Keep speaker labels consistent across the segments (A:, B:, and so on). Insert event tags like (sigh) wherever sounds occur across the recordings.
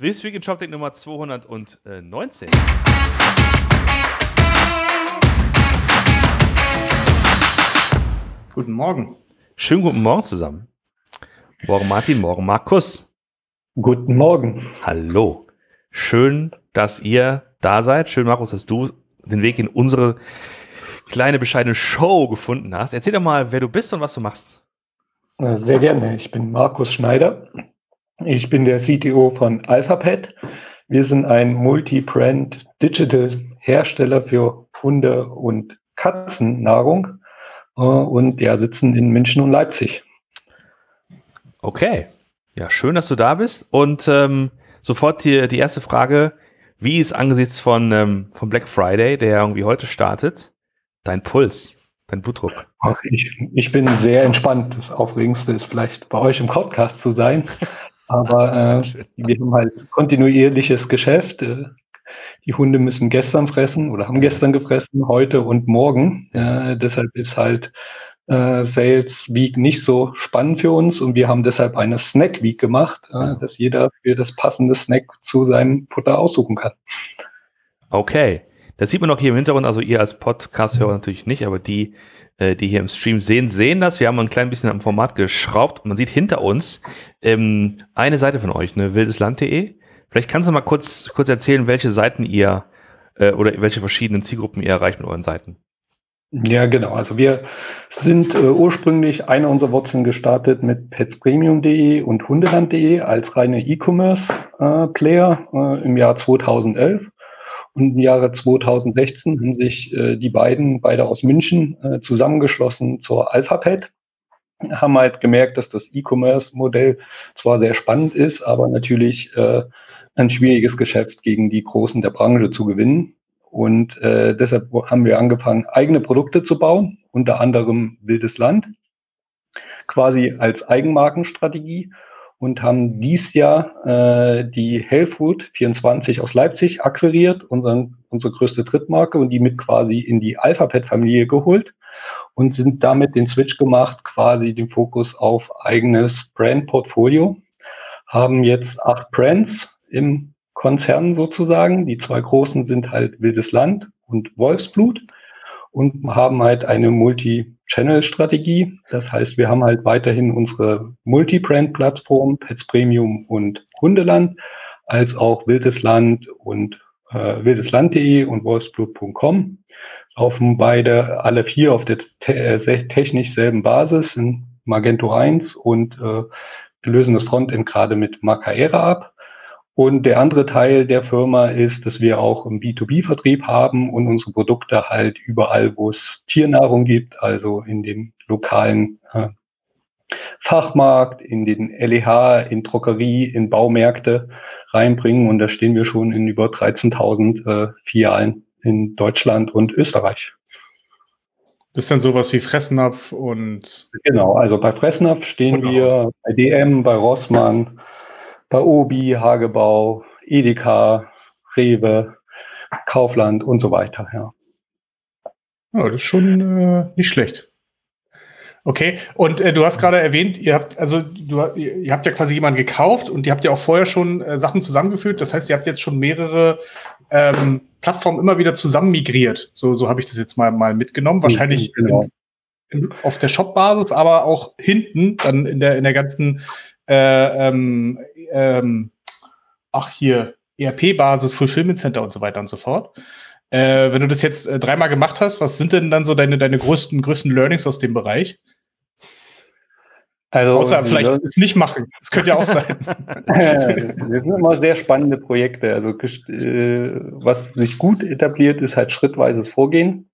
A: This Week in ShopTech Nummer 219.
B: Guten Morgen.
A: Schönen guten Morgen zusammen. Morgen Martin, morgen Markus.
C: Guten Morgen.
A: Hallo. Schön, dass ihr da seid. Schön, Markus, dass du den Weg in unsere kleine bescheidene Show gefunden hast. Erzähl doch mal, wer du bist und was du machst.
C: Äh, sehr gerne. Ich bin Markus Schneider. Ich bin der CTO von Alphapet. Wir sind ein Multi-Brand Digital Hersteller für Hunde- und Katzennahrung äh, und ja, sitzen in München und Leipzig.
A: Okay. Ja, schön, dass du da bist. Und ähm, sofort die, die erste Frage. Wie ist angesichts von, ähm, von Black Friday, der irgendwie heute startet, dein Puls, dein Blutdruck?
C: Ich, ich bin sehr entspannt. Das Aufregendste ist vielleicht bei euch im Podcast zu sein. Aber (laughs) äh, wir haben halt kontinuierliches Geschäft. Äh, die Hunde müssen gestern fressen oder haben gestern gefressen, heute und morgen. Äh, deshalb ist halt äh, Sales Week nicht so spannend für uns und wir haben deshalb eine Snack Week gemacht, äh, dass jeder für das passende Snack zu seinem Futter aussuchen kann.
A: Okay. Das sieht man auch hier im Hintergrund, also ihr als Podcast-Hörer natürlich nicht, aber die, äh, die hier im Stream sehen, sehen das. Wir haben ein klein bisschen am Format geschraubt und man sieht hinter uns ähm, eine Seite von euch, ne, wildesland.de. Vielleicht kannst du mal kurz, kurz erzählen, welche Seiten ihr äh, oder welche verschiedenen Zielgruppen ihr erreicht mit euren Seiten.
C: Ja, genau. Also wir sind äh, ursprünglich eine unserer Wurzeln gestartet mit petspremium.de und hundeland.de als reine E-Commerce-Player äh, im Jahr 2011. Und im Jahre 2016 haben sich äh, die beiden, beide aus München, äh, zusammengeschlossen zur Alphapet. Haben halt gemerkt, dass das E-Commerce-Modell zwar sehr spannend ist, aber natürlich äh, ein schwieriges Geschäft gegen die Großen der Branche zu gewinnen. Und äh, deshalb haben wir angefangen, eigene Produkte zu bauen, unter anderem Wildes Land, quasi als Eigenmarkenstrategie und haben dies Jahr äh, die Hellfood 24 aus Leipzig akquiriert, unseren, unsere größte Drittmarke und die mit quasi in die Alphabet-Familie geholt und sind damit den Switch gemacht, quasi den Fokus auf eigenes Brand-Portfolio. Haben jetzt acht Brands im Konzern sozusagen. Die zwei großen sind halt Wildes Land und Wolfsblut und haben halt eine Multi-Channel-Strategie. Das heißt, wir haben halt weiterhin unsere Multi-Brand-Plattform, Pets Premium und Hundeland, als auch Wildes Land und äh, wildesland.de und wolfsblut.com. Laufen beide alle vier auf der te äh, technisch selben Basis in Magento 1 und äh, lösen das Frontend gerade mit Macaera ab. Und der andere Teil der Firma ist, dass wir auch im B2B-Vertrieb haben und unsere Produkte halt überall, wo es Tiernahrung gibt, also in den lokalen äh, Fachmarkt, in den LEH, in Drogerie, in Baumärkte reinbringen. Und da stehen wir schon in über 13.000 äh, Filialen in Deutschland und Österreich.
B: Das ist dann sowas wie Fressnapf und.
C: Genau, also bei Fressnapf stehen wir, bei DM, bei Rossmann, bei Obi, Hagebau, Edeka, Rewe, Kaufland und so weiter, ja.
B: Ja, das ist schon äh, nicht schlecht. Okay, und äh, du hast gerade erwähnt, ihr habt also du, ihr habt ja quasi jemanden gekauft und ihr habt ja auch vorher schon äh, Sachen zusammengeführt. Das heißt, ihr habt jetzt schon mehrere ähm, Plattformen immer wieder zusammen migriert. So, so habe ich das jetzt mal, mal mitgenommen. Wahrscheinlich genau. in, in, auf der Shop-Basis, aber auch hinten dann in der in der ganzen äh, ähm, ähm, ach hier, ERP-Basis, Fulfillment Center und so weiter und so fort. Äh, wenn du das jetzt äh, dreimal gemacht hast, was sind denn dann so deine, deine größten, größten Learnings aus dem Bereich? Also, Außer vielleicht es nicht machen. Das könnte ja auch sein. (laughs) (laughs)
C: das sind immer sehr spannende Projekte. Also äh, was sich gut etabliert, ist halt schrittweises Vorgehen.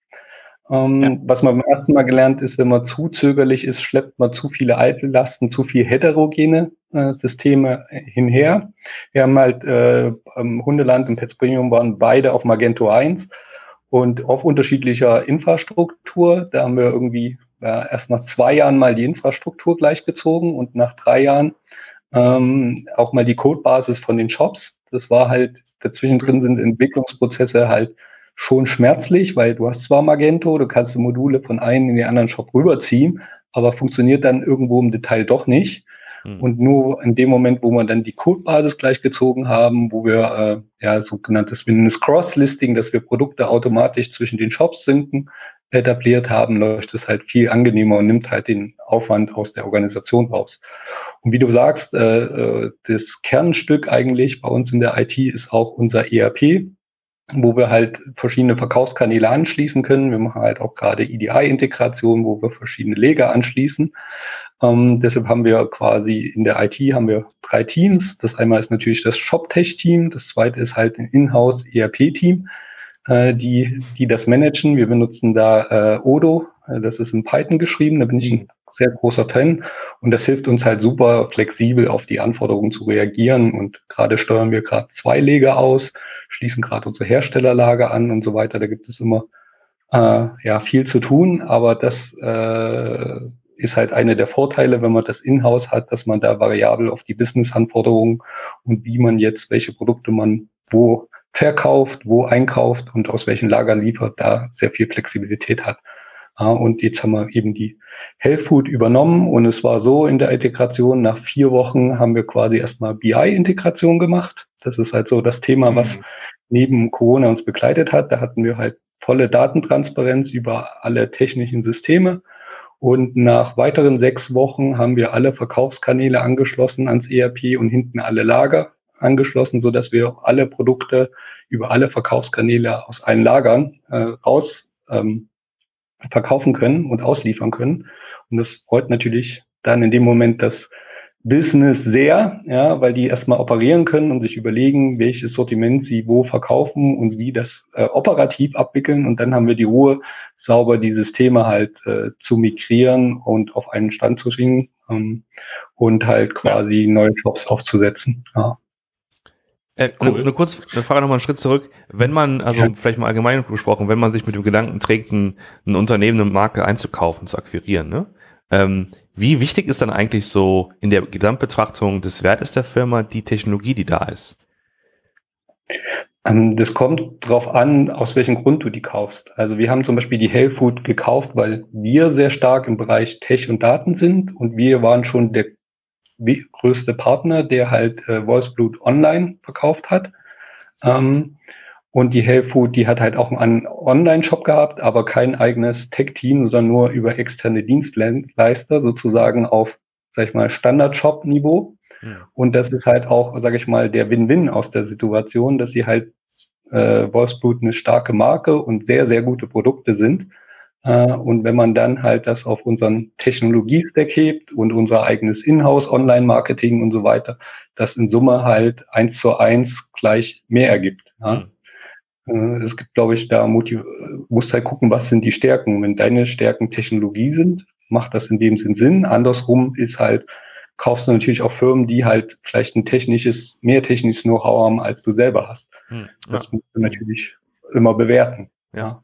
C: Ähm, ja. Was man beim ersten Mal gelernt ist, wenn man zu zögerlich ist, schleppt man zu viele alte Lasten, zu viel heterogene äh, Systeme hinher. Wir haben halt äh, Hundeland und Pets Premium waren beide auf Magento 1 und auf unterschiedlicher Infrastruktur. Da haben wir irgendwie äh, erst nach zwei Jahren mal die Infrastruktur gleichgezogen und nach drei Jahren ähm, auch mal die Codebasis von den Shops. Das war halt, dazwischen drin sind Entwicklungsprozesse halt schon schmerzlich, weil du hast zwar Magento, du kannst die Module von einem in den anderen Shop rüberziehen, aber funktioniert dann irgendwo im Detail doch nicht. Mhm. Und nur in dem Moment, wo wir dann die Codebasis gleichgezogen haben, wo wir äh, ja sogenanntes Cross-Listing, dass wir Produkte automatisch zwischen den Shops sinken, etabliert haben, läuft es halt viel angenehmer und nimmt halt den Aufwand aus der Organisation raus. Und wie du sagst, äh, äh das Kernstück eigentlich bei uns in der IT ist auch unser ERP, wo wir halt verschiedene Verkaufskanäle anschließen können. Wir machen halt auch gerade EDI-Integration, wo wir verschiedene Lager anschließen. Ähm, deshalb haben wir quasi in der IT haben wir drei Teams. Das einmal ist natürlich das ShopTech-Team, das zweite ist halt ein Inhouse ERP-Team, äh, die, die das managen. Wir benutzen da äh, Odo, äh, das ist in Python geschrieben, da bin ich ein sehr großer Fan. Und das hilft uns halt super flexibel auf die Anforderungen zu reagieren. Und gerade steuern wir gerade zwei Lager aus, schließen gerade unsere Herstellerlager an und so weiter. Da gibt es immer äh, ja viel zu tun, aber das äh, ist halt eine der Vorteile, wenn man das in-house hat, dass man da variabel auf die Business-Anforderungen und wie man jetzt, welche Produkte man wo verkauft, wo einkauft und aus welchen Lager liefert, da sehr viel Flexibilität hat. Und jetzt haben wir eben die Health übernommen und es war so in der Integration, nach vier Wochen haben wir quasi erstmal BI-Integration gemacht. Das ist halt so das Thema, was mhm. neben Corona uns begleitet hat. Da hatten wir halt volle Datentransparenz über alle technischen Systeme. Und nach weiteren sechs Wochen haben wir alle Verkaufskanäle angeschlossen ans ERP und hinten alle Lager angeschlossen, so dass wir alle Produkte über alle Verkaufskanäle aus allen Lagern äh, raus ähm, verkaufen können und ausliefern können. Und das freut natürlich dann in dem Moment das Business sehr, ja, weil die erstmal operieren können und sich überlegen, welches Sortiment sie wo verkaufen und wie das äh, operativ abwickeln. Und dann haben wir die Ruhe, sauber die Systeme halt äh, zu migrieren und auf einen Stand zu bringen ähm, und halt quasi ja. neue Shops aufzusetzen. Ja.
A: Äh, cool. Eine, kurz, eine Frage nochmal einen Schritt zurück. Wenn man, also ja. vielleicht mal allgemein besprochen, wenn man sich mit dem Gedanken trägt, ein, ein Unternehmen, eine Marke einzukaufen, zu akquirieren, ne? Ähm, wie wichtig ist dann eigentlich so in der Gesamtbetrachtung des Wertes der Firma die Technologie, die da ist?
C: Ähm, das kommt drauf an, aus welchem Grund du die kaufst. Also wir haben zum Beispiel die Hellfood gekauft, weil wir sehr stark im Bereich Tech und Daten sind und wir waren schon der größte Partner, der halt äh, Wolfsblut online verkauft hat. Ähm, und die Hellfood, die hat halt auch einen Online-Shop gehabt, aber kein eigenes Tech-Team, sondern nur über externe Dienstleister sozusagen auf, sag ich mal, Standard-Shop-Niveau. Ja. Und das ist halt auch, sag ich mal, der Win-Win aus der Situation, dass sie halt äh, Wolfsblut eine starke Marke und sehr, sehr gute Produkte sind und wenn man dann halt das auf unseren Technologie-Stack hebt und unser eigenes Inhouse, Online-Marketing und so weiter, das in Summe halt eins zu eins gleich mehr ergibt. Ja. Mhm. Es gibt, glaube ich, da Motiv musst halt gucken, was sind die Stärken. Wenn deine Stärken Technologie sind, macht das in dem Sinn Sinn. Andersrum ist halt, kaufst du natürlich auch Firmen, die halt vielleicht ein technisches, mehr technisches Know-how haben, als du selber hast. Hm, ja. Das musst du natürlich immer bewerten.
A: Ja.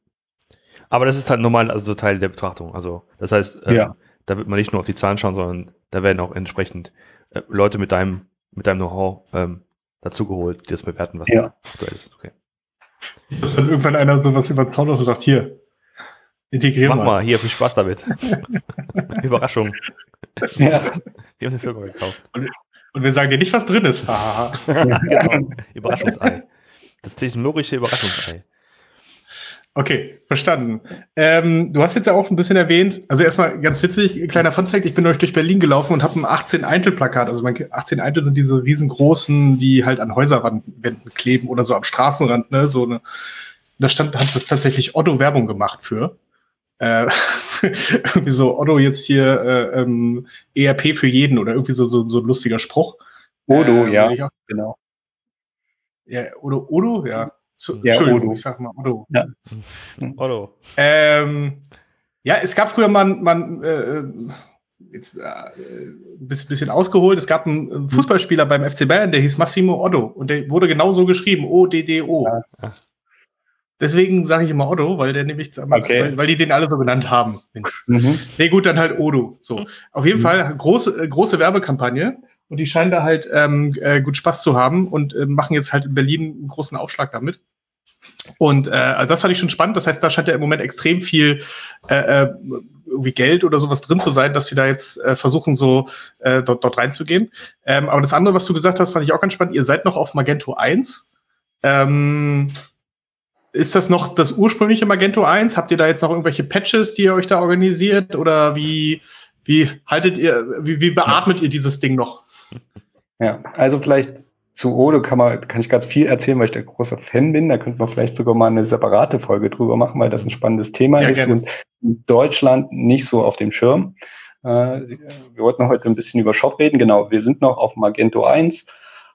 A: Aber das ist halt normal, also so Teil der Betrachtung. Also das heißt, ähm, ja. da wird man nicht nur auf die Zahlen schauen, sondern da werden auch entsprechend äh, Leute mit deinem, mit deinem Know-how ähm, dazugeholt, die das bewerten, was ja. da aktuell ist. Okay.
B: Dass dann irgendwann einer sowas überzaubert und sagt, hier,
A: integrieren Mach mal. mal, hier, viel Spaß damit. (laughs) Überraschung. Ja. Wir haben eine Firma gekauft.
B: Und, und, wir sagen dir nicht, was drin ist. (laughs)
A: genau. Überraschungsei. Das technologische Überraschungsei.
B: Okay, verstanden. Ähm, du hast jetzt ja auch ein bisschen erwähnt, also erstmal ganz witzig, kleiner Funfact, ich bin euch durch Berlin gelaufen und habe ein 18 Eintel-Plakat. Also 18 Eintel sind diese riesengroßen, die halt an Häuserwänden kleben oder so am Straßenrand, ne? So eine, da stand, hat tatsächlich Otto Werbung gemacht für. Äh, (laughs) irgendwie so Otto jetzt hier äh, ähm, ERP für jeden oder irgendwie so, so, so ein lustiger Spruch.
C: Odo, äh, ja, genau.
B: Ja, Odo, Odo, ja.
C: Zu, ja, Entschuldigung, Odo.
B: ich sag mal Odo. Ja. (laughs) Odo. Ähm, ja, es gab früher mal, mal äh, jetzt äh, ein bisschen ausgeholt. Es gab einen Fußballspieler beim FC Bayern, der hieß Massimo Otto und der wurde genauso geschrieben, O-D-D-O. Ja. Deswegen sage ich immer Otto, weil der nämlich damals, okay. weil, weil, die den alle so genannt haben. Mensch. Mhm. Nee, gut, dann halt Odo. So. Auf jeden mhm. Fall große, äh, große Werbekampagne. Und die scheinen da halt ähm, äh, gut Spaß zu haben und äh, machen jetzt halt in Berlin einen großen Aufschlag damit. Und äh, das fand ich schon spannend. Das heißt, da scheint ja im Moment extrem viel äh, äh, irgendwie Geld oder sowas drin zu sein, dass sie da jetzt äh, versuchen, so äh, dort, dort reinzugehen. Ähm, aber das andere, was du gesagt hast, fand ich auch ganz spannend. Ihr seid noch auf Magento 1. Ähm, ist das noch das ursprüngliche Magento 1? Habt ihr da jetzt noch irgendwelche Patches, die ihr euch da organisiert? Oder wie, wie haltet ihr, wie, wie beatmet ihr dieses Ding noch?
C: Ja, also vielleicht zu Ode kann man, kann ich ganz viel erzählen, weil ich der großer Fan bin. Da könnte man vielleicht sogar mal eine separate Folge drüber machen, weil das ein spannendes Thema ja, ist gerne. und in Deutschland nicht so auf dem Schirm. Äh, wir wollten heute ein bisschen über Shop reden. Genau, wir sind noch auf Magento 1,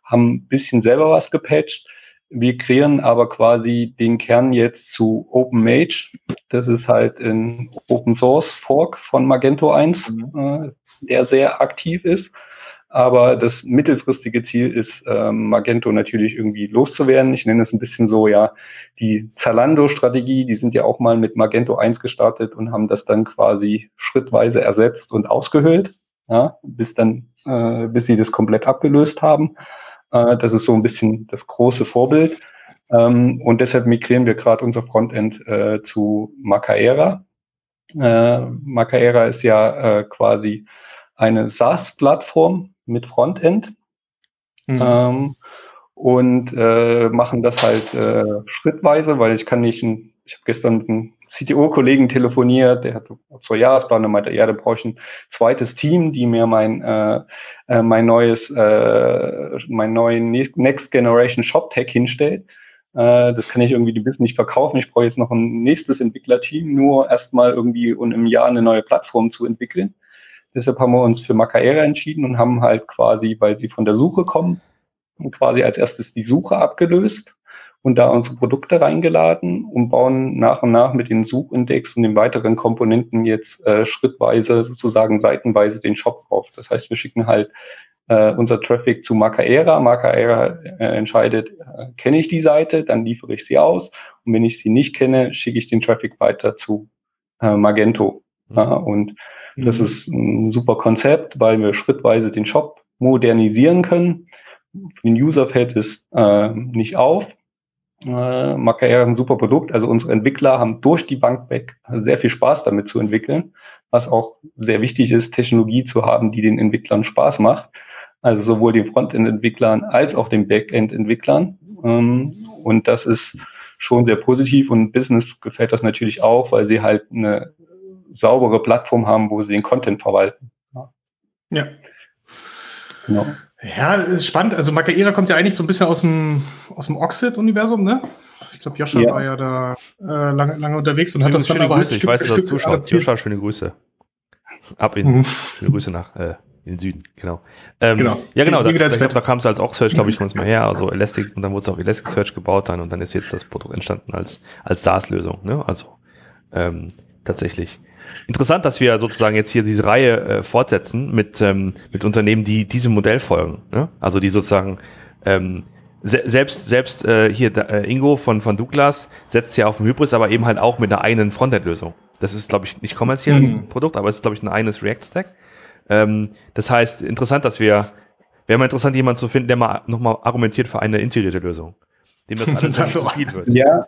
C: haben ein bisschen selber was gepatcht wir kreieren aber quasi den Kern jetzt zu OpenMage. Das ist halt ein Open Source Fork von Magento 1, mhm. äh, der sehr aktiv ist. Aber das mittelfristige Ziel ist, ähm, Magento natürlich irgendwie loszuwerden. Ich nenne es ein bisschen so, ja, die Zalando-Strategie, die sind ja auch mal mit Magento 1 gestartet und haben das dann quasi schrittweise ersetzt und ausgehöhlt, ja, bis dann, äh, bis sie das komplett abgelöst haben. Äh, das ist so ein bisschen das große Vorbild. Ähm, und deshalb migrieren wir gerade unser Frontend äh, zu Macaera. Äh, Macaera ist ja äh, quasi eine SaaS-Plattform mit Frontend. Mhm. Ähm, und äh, machen das halt äh, schrittweise, weil ich kann nicht, ein, ich habe gestern mit einem CTO-Kollegen telefoniert, der hat zur Jahresplanung meinte, ja, da brauche ich ein zweites Team, die mir mein, äh, äh, mein neues, äh, mein neuen Next Generation Shop Tech hinstellt. Äh, das kann ich irgendwie die Business nicht verkaufen. Ich brauche jetzt noch ein nächstes Entwicklerteam, nur erstmal irgendwie um im Jahr eine neue Plattform zu entwickeln. Deshalb haben wir uns für Macaera entschieden und haben halt quasi, weil sie von der Suche kommen, quasi als erstes die Suche abgelöst und da unsere Produkte reingeladen und bauen nach und nach mit dem Suchindex und den weiteren Komponenten jetzt äh, schrittweise sozusagen seitenweise den Shop auf. Das heißt, wir schicken halt äh, unser Traffic zu Macaera. Macaera äh, entscheidet, äh, kenne ich die Seite, dann liefere ich sie aus. Und wenn ich sie nicht kenne, schicke ich den Traffic weiter zu äh, Magento. Mhm. Ja, und. Das ist ein super Konzept, weil wir schrittweise den Shop modernisieren können. Für den User fällt es äh, nicht auf äh, Macaera ein super Produkt. Also unsere Entwickler haben durch die Bank weg sehr viel Spaß damit zu entwickeln, was auch sehr wichtig ist, Technologie zu haben, die den Entwicklern Spaß macht. Also sowohl den Frontend-Entwicklern als auch den Backend-Entwicklern. Ähm, und das ist schon sehr positiv und Business gefällt das natürlich auch, weil sie halt eine saubere Plattform haben, wo sie den Content verwalten.
B: Ja. ja. Genau. Ja, ist spannend. Also Macaira kommt ja eigentlich so ein bisschen aus dem, aus dem Oxid-Universum, ne? Ich glaube, Joscha ja. war ja da äh, lange, lange unterwegs und hat das dann
A: aber halt Grüße. Ich weiß, dass er zuschaut. Joscha, schöne Grüße. Ab in, mhm. schöne Grüße nach äh, in den Süden, genau. Ähm, genau. Ja, genau, da, da, da kam es als Oxsearch, glaube ich, (laughs) kommt mal her, also Elastic, und dann wurde es auch Elasticsearch gebaut dann und dann ist jetzt das Produkt entstanden als, als SaaS-Lösung, ne? Also ähm, tatsächlich Interessant, dass wir sozusagen jetzt hier diese Reihe äh, fortsetzen mit, ähm, mit Unternehmen, die diesem Modell folgen. Ne? Also die sozusagen ähm, se selbst, selbst äh, hier da, äh, Ingo von, von Douglas setzt ja auf dem Hybris, aber eben halt auch mit einer eigenen Frontend-Lösung. Das ist, glaube ich, nicht kommerzielles mhm. Produkt, aber es ist, glaube ich, ein eigenes React-Stack. Ähm, das heißt, interessant, dass wir, wäre mal interessant, jemanden zu finden, der mal nochmal argumentiert für eine integrierte Lösung
C: dem das alles (laughs) nicht zu viel wird. Ja,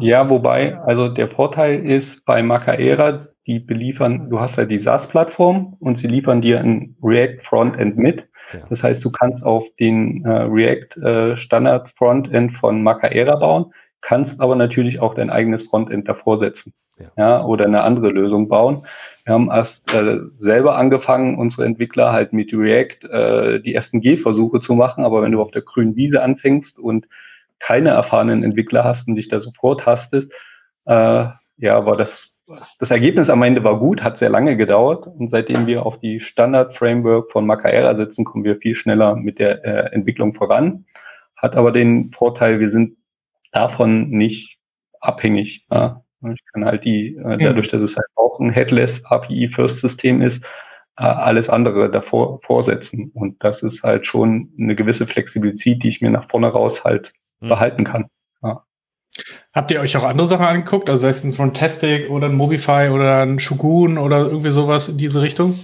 C: ja, wobei, also der Vorteil ist bei Macaera, die beliefern, du hast ja die SaaS-Plattform und sie liefern dir ein React Frontend mit. Ja. Das heißt, du kannst auf den äh, React äh, Standard Frontend von Macaera bauen, kannst aber natürlich auch dein eigenes Frontend davor setzen. Ja. ja oder eine andere Lösung bauen. Wir haben erst äh, selber angefangen, unsere Entwickler halt mit React äh, die ersten G-Versuche zu machen, aber wenn du auf der grünen Wiese anfängst und keine erfahrenen Entwickler hast und dich da sofort hastest, äh, ja, war das das Ergebnis am Ende war gut, hat sehr lange gedauert und seitdem wir auf die Standard-Framework von Macaera setzen, kommen wir viel schneller mit der äh, Entwicklung voran. Hat aber den Vorteil, wir sind davon nicht abhängig. Ja. Ich kann halt die, äh, dadurch, dass es halt auch ein Headless API-First-System ist, äh, alles andere davor vorsetzen. Und das ist halt schon eine gewisse Flexibilität, die ich mir nach vorne raus halt mhm. behalten kann.
B: Habt ihr euch auch andere Sachen angeguckt? Also sei es ein Frontastic oder ein Mobify oder ein Shogun oder irgendwie sowas in diese Richtung?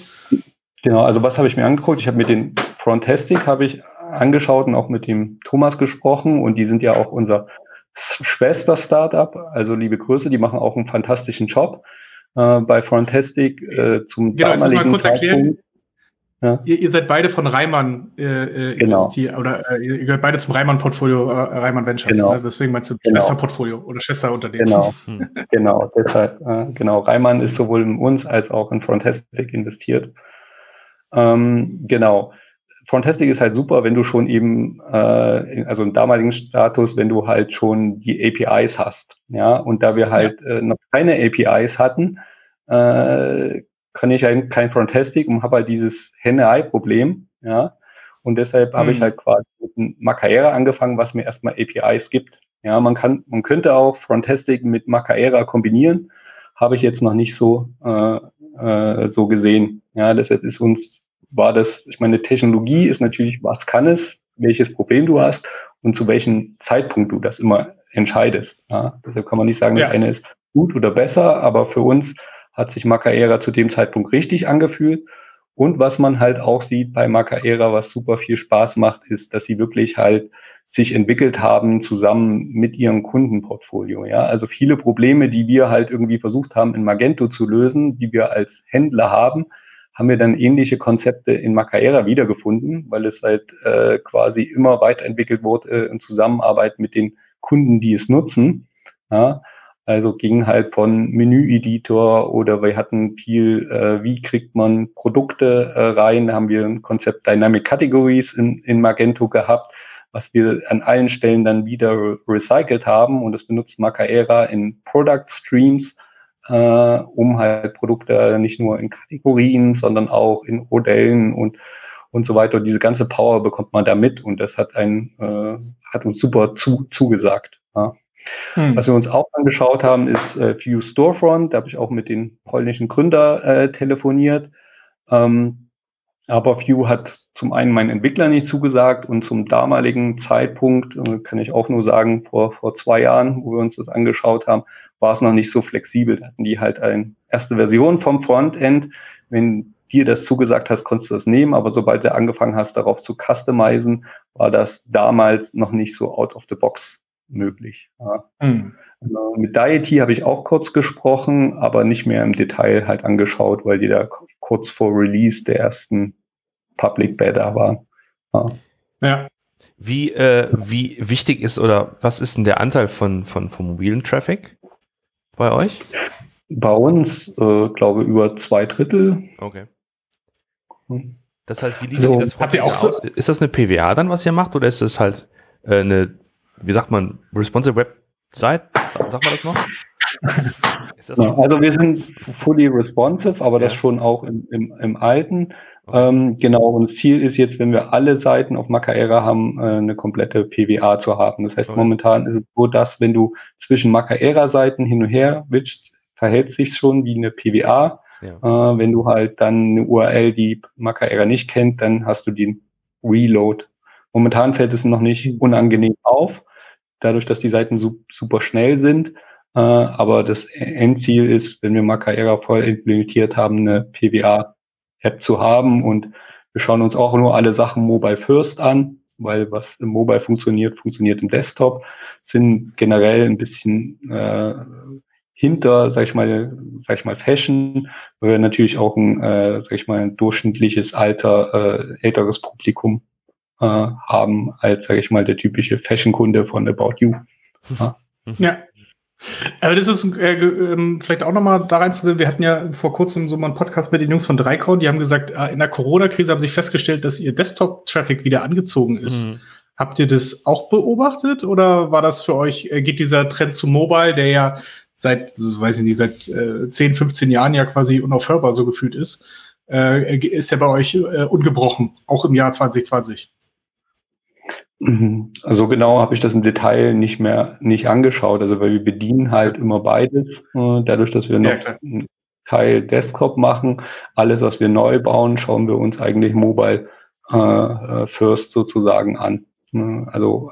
C: Genau, also was habe ich mir angeguckt? Ich habe mit den Frontastic habe ich angeschaut und auch mit dem Thomas gesprochen und die sind ja auch unser Schwester-Startup, also liebe Grüße, die machen auch einen fantastischen Job. äh, bei Frontastic äh, zum
B: genau, damaligen ich muss mal kurz Zeitpunkt, erklären.
C: Ja.
B: Ihr, ihr, seid beide von Reimann äh,
C: äh genau.
B: oder äh, ihr gehört beide zum Reimann-Portfolio, äh, Reimann Ventures.
C: Genau.
B: Ne? Deswegen meinst du
C: genau.
B: Schwesterportfolio oder Schwesterunternehmen.
C: Genau, (laughs) hm. genau. Deshalb, äh, genau. Reimann ist sowohl in uns als auch in Frontastic investiert. Ähm, genau. Frontastic ist halt super, wenn du schon eben, äh, also im damaligen Status, wenn du halt schon die APIs hast. Ja, und da wir halt ja. äh, noch keine APIs hatten, äh, kann ich halt kein Frontastic und habe halt dieses Henne-Ei-Problem. Ja, und deshalb habe ich hm. halt quasi mit Macaera angefangen, was mir erstmal APIs gibt. Ja, man kann, man könnte auch Frontastic mit Macaera kombinieren, habe ich jetzt noch nicht so äh, äh, so gesehen. Ja, deshalb ist uns war das, ich meine, Technologie ist natürlich, was kann es, welches Problem du hast und zu welchem Zeitpunkt du das immer entscheidest. Ja, deshalb kann man nicht sagen, ja. das eine ist gut oder besser, aber für uns hat sich Macaera zu dem Zeitpunkt richtig angefühlt. Und was man halt auch sieht bei Macaera, was super viel Spaß macht, ist, dass sie wirklich halt sich entwickelt haben zusammen mit ihrem Kundenportfolio. Ja, also viele Probleme, die wir halt irgendwie versucht haben in Magento zu lösen, die wir als Händler haben, haben wir dann ähnliche Konzepte in Macaera wiedergefunden, weil es halt äh, quasi immer weiterentwickelt wurde äh, in Zusammenarbeit mit den Kunden, die es nutzen. Ja, also ging halt von Menü-Editor oder wir hatten viel, äh, wie kriegt man Produkte äh, rein, da haben wir ein Konzept Dynamic Categories in, in Magento gehabt, was wir an allen Stellen dann wieder recycelt haben und das benutzt Macaera in Product Streams, äh, um halt Produkte nicht nur in Kategorien, sondern auch in Modellen und und so weiter. diese ganze Power bekommt man da mit und das hat ein äh, hat uns super zu, zugesagt. Ja. Hm. Was wir uns auch angeschaut haben, ist äh, View Storefront. Da habe ich auch mit den polnischen Gründer äh, telefoniert. Ähm, aber View hat zum einen meinen Entwickler nicht zugesagt und zum damaligen Zeitpunkt, äh, kann ich auch nur sagen, vor, vor zwei Jahren, wo wir uns das angeschaut haben, war es noch nicht so flexibel. Da hatten die halt eine erste Version vom Frontend. Wenn dir das zugesagt hast, konntest du das nehmen, aber sobald du angefangen hast, darauf zu customizen, war das damals noch nicht so out of the box möglich. Ja. Mhm. Mit Deity habe ich auch kurz gesprochen, aber nicht mehr im Detail halt angeschaut, weil die da kurz vor Release der ersten Public Beta war.
A: Ja. ja. Wie, äh, wie wichtig ist oder was ist denn der Anteil von, von, von mobilen Traffic bei euch?
C: Bei uns, äh, glaube über zwei Drittel.
A: Okay. Das heißt, wie liefert so, ihr das
B: habt ihr auch so?
A: Ist das eine PWA dann, was ihr macht, oder ist das halt äh, eine, wie sagt man, responsive Website? Sag, sagt man das noch?
C: Das ja, also wir sind fully responsive, aber ja. das schon auch im, im, im alten. Ähm, genau, und das Ziel ist jetzt, wenn wir alle Seiten auf Macaera haben, äh, eine komplette PWA zu haben. Das heißt, okay. momentan ist es so, dass wenn du zwischen Macaera-Seiten hin und her witschst, verhält sich schon wie eine PWA. Ja. Äh, wenn du halt dann eine URL, die Macaera nicht kennt, dann hast du den Reload. Momentan fällt es noch nicht unangenehm auf, dadurch, dass die Seiten super schnell sind. Äh, aber das Endziel ist, wenn wir Macaera voll implementiert haben, eine PWA App zu haben. Und wir schauen uns auch nur alle Sachen Mobile First an, weil was im Mobile funktioniert, funktioniert im Desktop, sind generell ein bisschen äh, hinter, sag ich mal, sag ich mal, Fashion, weil wir natürlich auch ein, äh, sag ich mal, ein durchschnittliches Alter, äh, älteres Publikum äh, haben, als, sag ich mal, der typische Fashion-Kunde von About You.
B: Ja. ja. Aber das ist äh, ähm, vielleicht auch nochmal da reinzusehen. Wir hatten ja vor kurzem so mal einen Podcast mit den Jungs von Dreikorn, die haben gesagt, äh, in der Corona-Krise haben sie festgestellt, dass ihr Desktop-Traffic wieder angezogen ist. Mhm. Habt ihr das auch beobachtet oder war das für euch, äh, geht dieser Trend zu Mobile, der ja seit, weiß ich nicht, seit äh, 10, 15 Jahren ja quasi unaufhörbar so gefühlt ist, äh, ist ja bei euch äh, ungebrochen, auch im Jahr 2020?
C: Mhm. Also genau habe ich das im Detail nicht mehr nicht angeschaut. Also weil wir bedienen halt immer beides. Äh, dadurch, dass wir noch ja, einen Teil Desktop machen, alles, was wir neu bauen, schauen wir uns eigentlich Mobile äh, äh First sozusagen an. Also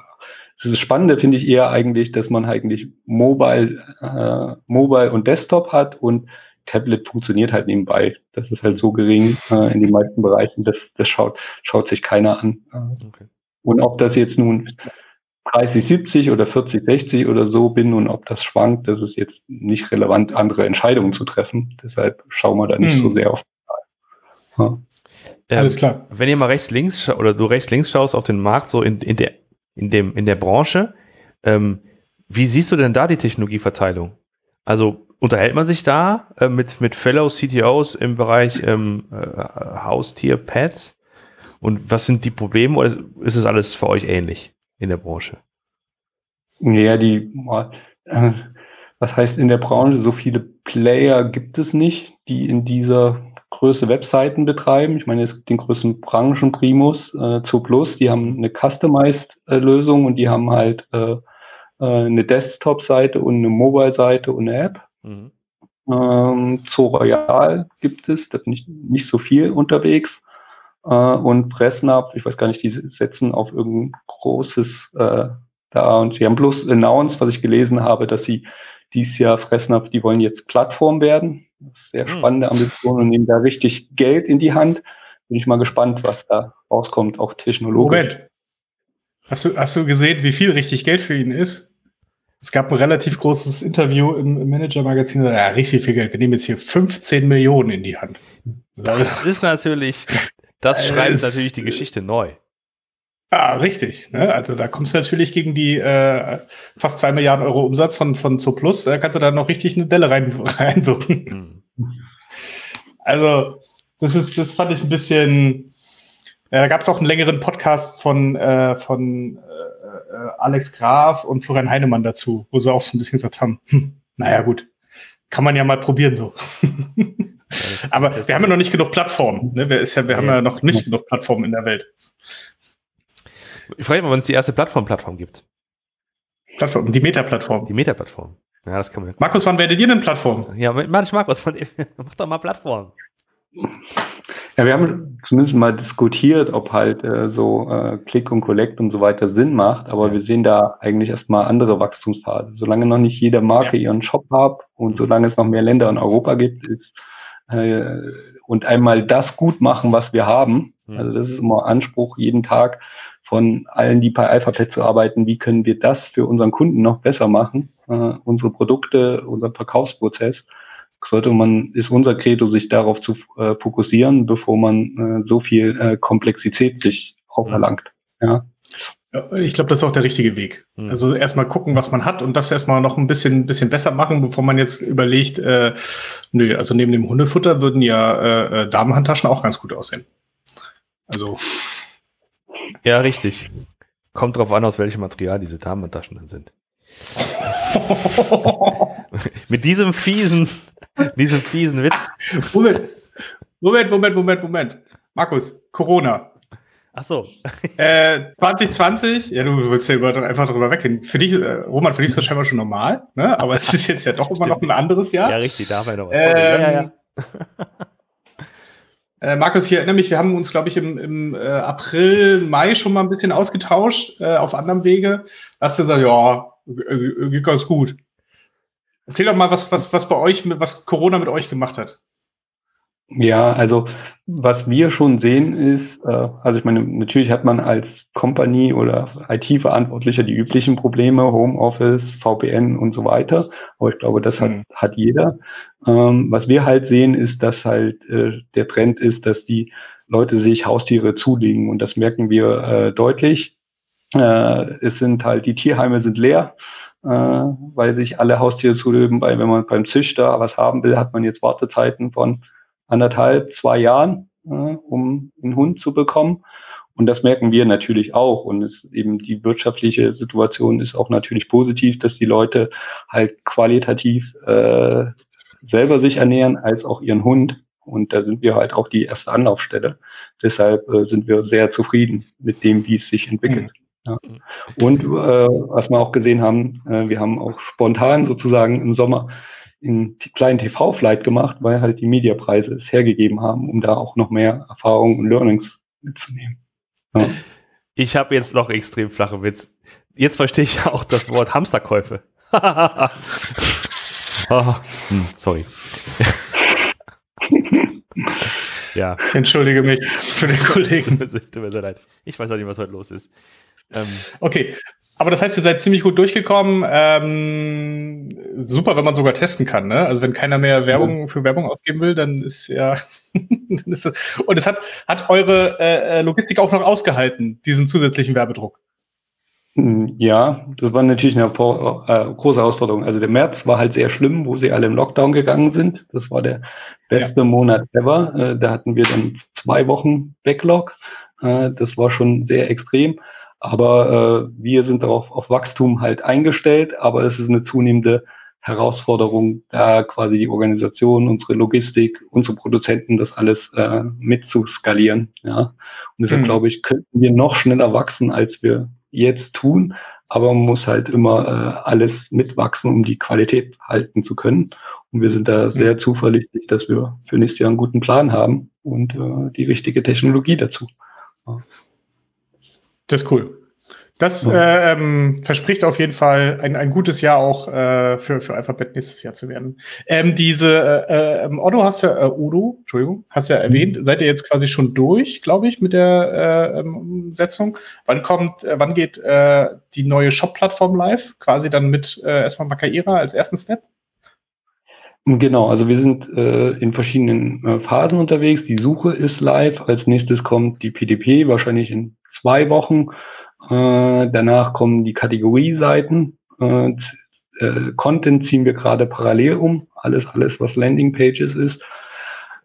C: das Spannende finde ich eher eigentlich, dass man eigentlich Mobile, äh, Mobile und Desktop hat und Tablet funktioniert halt nebenbei. Das ist halt so gering äh, in den meisten Bereichen, das, das schaut, schaut sich keiner an. Okay. Und ob das jetzt nun 30-70 oder 40-60 oder so bin und ob das schwankt, das ist jetzt nicht relevant, andere Entscheidungen zu treffen. Deshalb schauen wir da nicht hm. so sehr auf.
A: Ja. Ähm, Alles klar. Wenn ihr mal rechts links oder du rechts links schaust auf den Markt, so in, in, der, in, dem, in der Branche, ähm, wie siehst du denn da die Technologieverteilung? Also unterhält man sich da äh, mit, mit Fellow CTOs im Bereich ähm, äh, Haustier-Pads? Und was sind die Probleme oder ist es alles für euch ähnlich in der Branche?
C: Ja, die, äh, was heißt in der Branche, so viele Player gibt es nicht, die in dieser Größe Webseiten betreiben. Ich meine, es gibt den größten Branchenprimus, äh, Plus, die haben eine Customized-Lösung und die haben halt äh, äh, eine Desktop-Seite und eine Mobile-Seite und eine App. Mhm. Ähm, Zoo Royal gibt es, da bin ich nicht so viel unterwegs. Äh, und Fressnapf, ich weiß gar nicht, die setzen auf irgendein großes äh, da und sie haben bloß announced, was ich gelesen habe, dass sie dieses Jahr Fressnapf, die wollen jetzt Plattform werden. Sehr mhm. spannende Ambitionen und nehmen da richtig Geld in die Hand. Bin ich mal gespannt, was da rauskommt, auch technologisch. Moment.
B: Hast du, hast du gesehen, wie viel richtig Geld für ihn ist? Es gab ein relativ großes Interview im, im Manager-Magazin. Ja, richtig viel Geld. Wir nehmen jetzt hier 15 Millionen in die Hand.
A: Das, das ist natürlich, das schreibt natürlich die Geschichte neu.
B: Ah, richtig. Ne? Also da kommst du natürlich gegen die äh, fast zwei Milliarden Euro Umsatz von, von Zooplus, da kannst du da noch richtig eine Delle rein, (laughs) reinwirken. Mhm. Also, das ist, das fand ich ein bisschen. Äh, da gab es auch einen längeren Podcast von, äh, von äh, äh, Alex Graf und Florian Heinemann dazu, wo sie auch so ein bisschen gesagt haben, hm, naja gut, kann man ja mal probieren so. (laughs) Aber wir haben ja noch nicht genug Plattformen. Ne? Wir, ist ja, wir haben ja noch nicht genug Plattformen in der Welt.
A: Ich frage mich mal, wann es die erste Plattform-Plattform gibt.
B: Plattform, die Meta-Plattform.
A: Die Meta-Plattform. Ja, das kann man.
B: Markus, wann werdet ihr denn Plattform?
A: Ja, Markus, Markus, (laughs) mach doch mal Plattform.
C: Ja, wir haben zumindest mal diskutiert, ob halt äh, so äh, Click und Collect und so weiter Sinn macht, aber ja. wir sehen da eigentlich erstmal andere Wachstumspfade. Solange noch nicht jede Marke ja. ihren Shop hat und solange es noch mehr Länder in Europa gibt, ist äh, und einmal das gut machen, was wir haben. Also das ist immer Anspruch jeden Tag von allen, die bei Alphabet zu arbeiten, wie können wir das für unseren Kunden noch besser machen, äh, unsere Produkte, unser Verkaufsprozess. Sollte man, ist unser Credo, sich darauf zu äh, fokussieren, bevor man äh, so viel äh, Komplexität sich auferlangt. Ja.
B: Ich glaube, das ist auch der richtige Weg. Mhm. Also erstmal gucken, was man hat und das erstmal noch ein bisschen, bisschen besser machen, bevor man jetzt überlegt, äh, nö, also neben dem Hundefutter würden ja äh, äh Damenhandtaschen auch ganz gut aussehen. Also
A: ja, richtig. Kommt drauf an, aus welchem Material diese Damentaschen dann sind. (laughs) Mit diesem fiesen, diesem fiesen Witz.
B: Moment, Moment, Moment, Moment, Moment. Markus, Corona.
A: Ach so.
B: äh, 2020, ja, du willst ja über, einfach darüber weggehen. Für dich, äh, Roman, für dich ist das scheinbar schon normal, ne? aber es ist jetzt ja doch immer noch ein anderes Jahr.
A: Ja, richtig, darf er noch was. Ähm, ja, ja, ja.
B: Äh, Markus, ich erinnere mich, wir haben uns, glaube ich, im, im äh, April, Mai schon mal ein bisschen ausgetauscht äh, auf anderem Wege. Da hast du gesagt, ja, geht ganz gut. Erzähl doch mal, was, was, was bei euch, was Corona mit euch gemacht hat.
C: Ja, also was wir schon sehen ist, äh, also ich meine, natürlich hat man als Company oder IT-Verantwortlicher die üblichen Probleme, Homeoffice, VPN und so weiter. Aber ich glaube, das hat, mhm. hat jeder. Ähm, was wir halt sehen, ist, dass halt äh, der Trend ist, dass die Leute sich Haustiere zulegen und das merken wir äh, deutlich. Äh, es sind halt, die Tierheime sind leer. Äh, weil sich alle Haustiere zulegen, weil wenn man beim Züchter was haben will, hat man jetzt Wartezeiten von anderthalb, zwei Jahren, äh, um einen Hund zu bekommen. Und das merken wir natürlich auch. Und es eben die wirtschaftliche Situation ist auch natürlich positiv, dass die Leute halt qualitativ äh, selber sich ernähren, als auch ihren Hund. Und da sind wir halt auch die erste Anlaufstelle. Deshalb äh, sind wir sehr zufrieden mit dem, wie es sich entwickelt. Ja. Und äh, was wir auch gesehen haben, äh, wir haben auch spontan sozusagen im Sommer in kleinen TV-Flight gemacht, weil halt die Mediapreise es hergegeben haben, um da auch noch mehr Erfahrungen und Learnings mitzunehmen. Ja.
A: Ich habe jetzt noch extrem flache Witz. Jetzt verstehe ich auch das Wort Hamsterkäufe. oh, (laughs) sorry. (laughs)
B: ja. Ich entschuldige mich für den Kollegen. (laughs)
A: Tut mir sehr leid. Ich weiß auch nicht, was heute los ist.
B: Ähm, okay, aber das heißt, ihr seid ziemlich gut durchgekommen. Ähm, super, wenn man sogar testen kann. Ne? Also wenn keiner mehr Werbung für Werbung ausgeben will, dann ist ja. (laughs) dann ist das, und es hat, hat eure äh, Logistik auch noch ausgehalten, diesen zusätzlichen Werbedruck.
C: Hm, ja, das war natürlich eine vor, äh, große Herausforderung. Also der März war halt sehr schlimm, wo sie alle im Lockdown gegangen sind. Das war der beste ja. Monat ever. Äh, da hatten wir dann zwei Wochen Backlog. Äh, das war schon sehr extrem. Aber äh, wir sind darauf auf Wachstum halt eingestellt, aber es ist eine zunehmende Herausforderung, da quasi die Organisation, unsere Logistik, unsere Produzenten, das alles äh, mit zu skalieren. Ja. Und deshalb mhm. glaube ich, könnten wir noch schneller wachsen, als wir jetzt tun, aber man muss halt immer äh, alles mitwachsen, um die Qualität halten zu können. Und wir sind da sehr zuverlässig, dass wir für nächstes Jahr einen guten Plan haben und äh, die richtige Technologie dazu. Ja.
B: Das ist cool. Das äh, ähm, verspricht auf jeden Fall ein, ein gutes Jahr auch äh, für, für Alphabet nächstes Jahr zu werden. Ähm, diese äh, äh, Otto hast ja, äh, Udo, Entschuldigung, hast ja erwähnt, mhm. seid ihr jetzt quasi schon durch, glaube ich, mit der äh, ähm, Setzung. Wann kommt, äh, wann geht äh, die neue Shop-Plattform live? Quasi dann mit äh, erstmal Makaira als ersten Step?
C: Genau, also wir sind äh, in verschiedenen äh, Phasen unterwegs. Die Suche ist live. Als nächstes kommt die PDP, wahrscheinlich in zwei Wochen. Äh, danach kommen die Kategorieseiten. Äh, äh, Content ziehen wir gerade parallel um. Alles, alles, was Landingpages ist.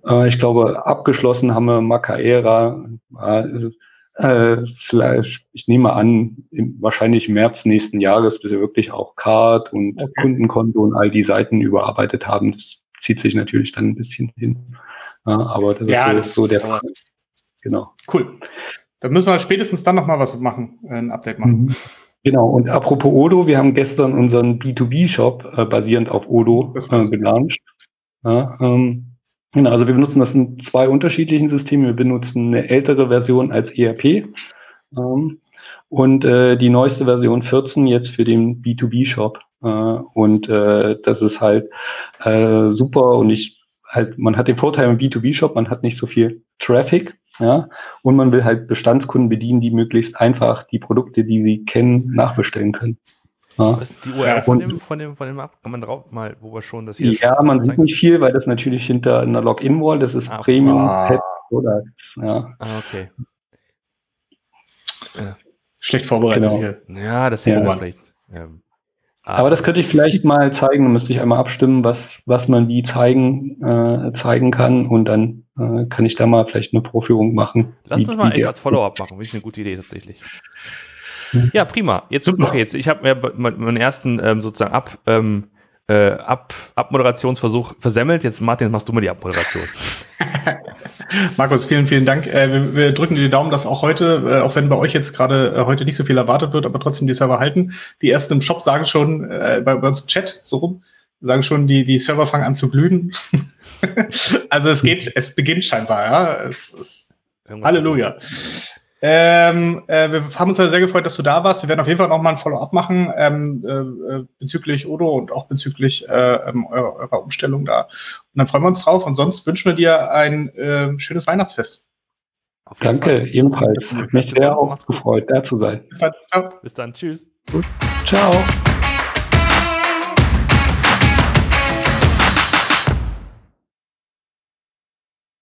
C: Äh, ich glaube, abgeschlossen haben wir Macaera. Äh, äh, vielleicht, ich nehme an, im, wahrscheinlich März nächsten Jahres, bis wir wirklich auch Card und okay. Kundenkonto und all die Seiten überarbeitet haben. Das zieht sich natürlich dann ein bisschen hin. Ja, aber das ja, ist so, das so der Fall.
B: Genau. Cool. Da müssen wir spätestens dann nochmal was machen, äh, ein Update machen. Mhm.
C: Genau, und apropos Odo, wir haben gestern unseren B2B-Shop äh, basierend auf Odo äh, gelauncht. Ja, ähm, genau, also wir benutzen das in zwei unterschiedlichen Systemen. Wir benutzen eine ältere Version als ERP ähm, und äh, die neueste Version 14 jetzt für den B2B-Shop. Äh, und äh, das ist halt äh, super und ich halt, man hat den Vorteil im B2B-Shop, man hat nicht so viel Traffic ja, und man will halt Bestandskunden bedienen, die möglichst einfach die Produkte, die sie kennen, nachbestellen können.
A: Ja. Was ist die URL von dem, von dem, von dem Ab? Kann man drauf mal, wo wir schon das hier
C: Ja, man sieht nicht viel, weil das natürlich hinter einer Login-Wall, das ist ah, Premium ah. Pet Products. Ja.
A: Ah, okay.
B: Ja. Schlecht vorbereitet genau. hier.
A: Ja, das sehen ja. wir vielleicht. Ja.
C: Aber, Aber das könnte ich vielleicht mal zeigen, müsste ich einmal abstimmen, was, was man wie zeigen, äh, zeigen kann und dann äh, kann ich da mal vielleicht eine Proführung machen.
A: Lass uns mal echt als Follow-up machen, finde ich eine gute Idee tatsächlich. Ja, prima. Jetzt, Super. okay, jetzt, ich habe mir meinen ersten ähm, sozusagen ab, ähm, äh, ab, Abmoderationsversuch versemmelt. Jetzt, Martin, machst du mal die Abmoderation. (laughs)
B: Markus, vielen, vielen Dank. Äh, wir, wir, drücken dir die Daumen, dass auch heute, äh, auch wenn bei euch jetzt gerade äh, heute nicht so viel erwartet wird, aber trotzdem die Server halten. Die ersten im Shop sagen schon, äh, bei, bei uns im Chat so rum, sagen schon, die, die Server fangen an zu glühen. (laughs) also es geht, es beginnt scheinbar, ja. Es, es, Halleluja. Ähm, äh, wir haben uns sehr gefreut, dass du da warst. Wir werden auf jeden Fall noch mal ein Follow-up machen ähm, äh, bezüglich Odo und auch bezüglich äh, ähm, eurer, eurer, Umstellung da. Und dann freuen wir uns drauf. Und sonst wünschen wir dir ein äh, schönes Weihnachtsfest.
C: Danke, Fall. ebenfalls. Mich sehr auch gefreut, da zu sein.
A: Bis dann. Ciao. Bis dann. Tschüss.
C: Gut. Ciao.